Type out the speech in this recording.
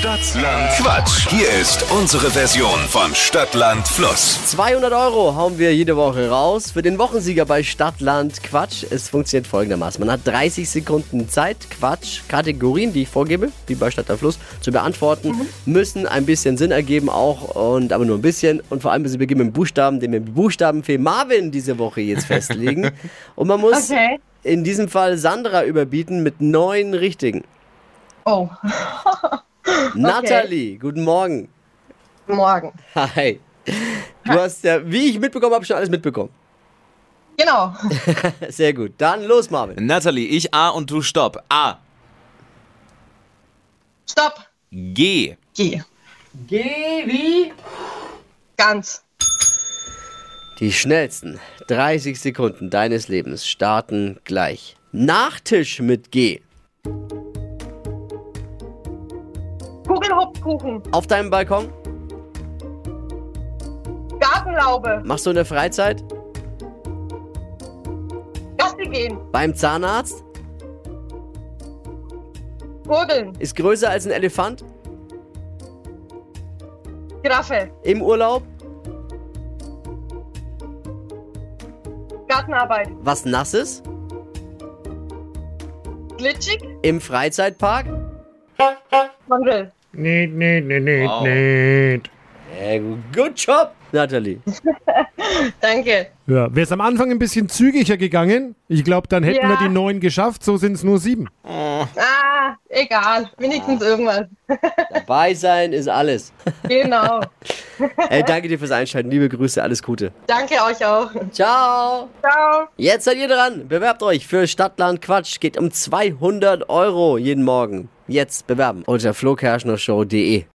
Stadtland Quatsch. Hier ist unsere Version von Stadtland Fluss. 200 Euro hauen wir jede Woche raus für den Wochensieger bei Stadtland Quatsch. Es funktioniert folgendermaßen. Man hat 30 Sekunden Zeit, Quatsch, Kategorien, die ich vorgebe, wie bei Stadtland Fluss, zu beantworten, müssen ein bisschen Sinn ergeben auch, und aber nur ein bisschen. Und vor allem, sie beginnen mit dem Buchstaben, den wir mit Buchstaben für Marvin diese Woche jetzt festlegen. und man muss Okay. in diesem Fall Sandra überbieten mit neun richtigen. Oh, Nathalie, guten Morgen. morgen. Hi. Du hast ja, wie ich mitbekommen habe, schon alles mitbekommen. Genau. Sehr gut. Dann los, Marvin. Natalie, ich A und du Stopp. A. Stopp. G. Geh. Geh wie? Ganz. Die schnellsten 30 Sekunden deines Lebens starten gleich. Nachtisch mit G. Kugelhupfkuchen. Auf deinem Balkon? Gartenlaube. Machst du in der Freizeit? Gassi gehen. Beim Zahnarzt? Gurgeln. Ist größer als ein Elefant? Giraffe. Im Urlaub? Gartenarbeit. Was Nasses? Glitschig. Im Freizeitpark? Mandel. Nicht, nicht, nicht, nicht, Wow. nicht. Good job, Nathalie. Danke. Ja, wäre es am Anfang ein bisschen zügiger gegangen, ich glaube, dann hätten wir Ja. die neun geschafft, so sind es nur sieben. Ah, egal. Wenigstens irgendwas. Dabei sein ist alles. Genau. Ey, danke dir fürs Einschalten. Liebe Grüße, alles Gute. Danke euch auch. Ciao. Ciao. Jetzt seid ihr dran. Bewerbt euch für Stadtland Quatsch. Geht um 200 Euro jeden Morgen. Jetzt bewerben unter flokerschnershow.de.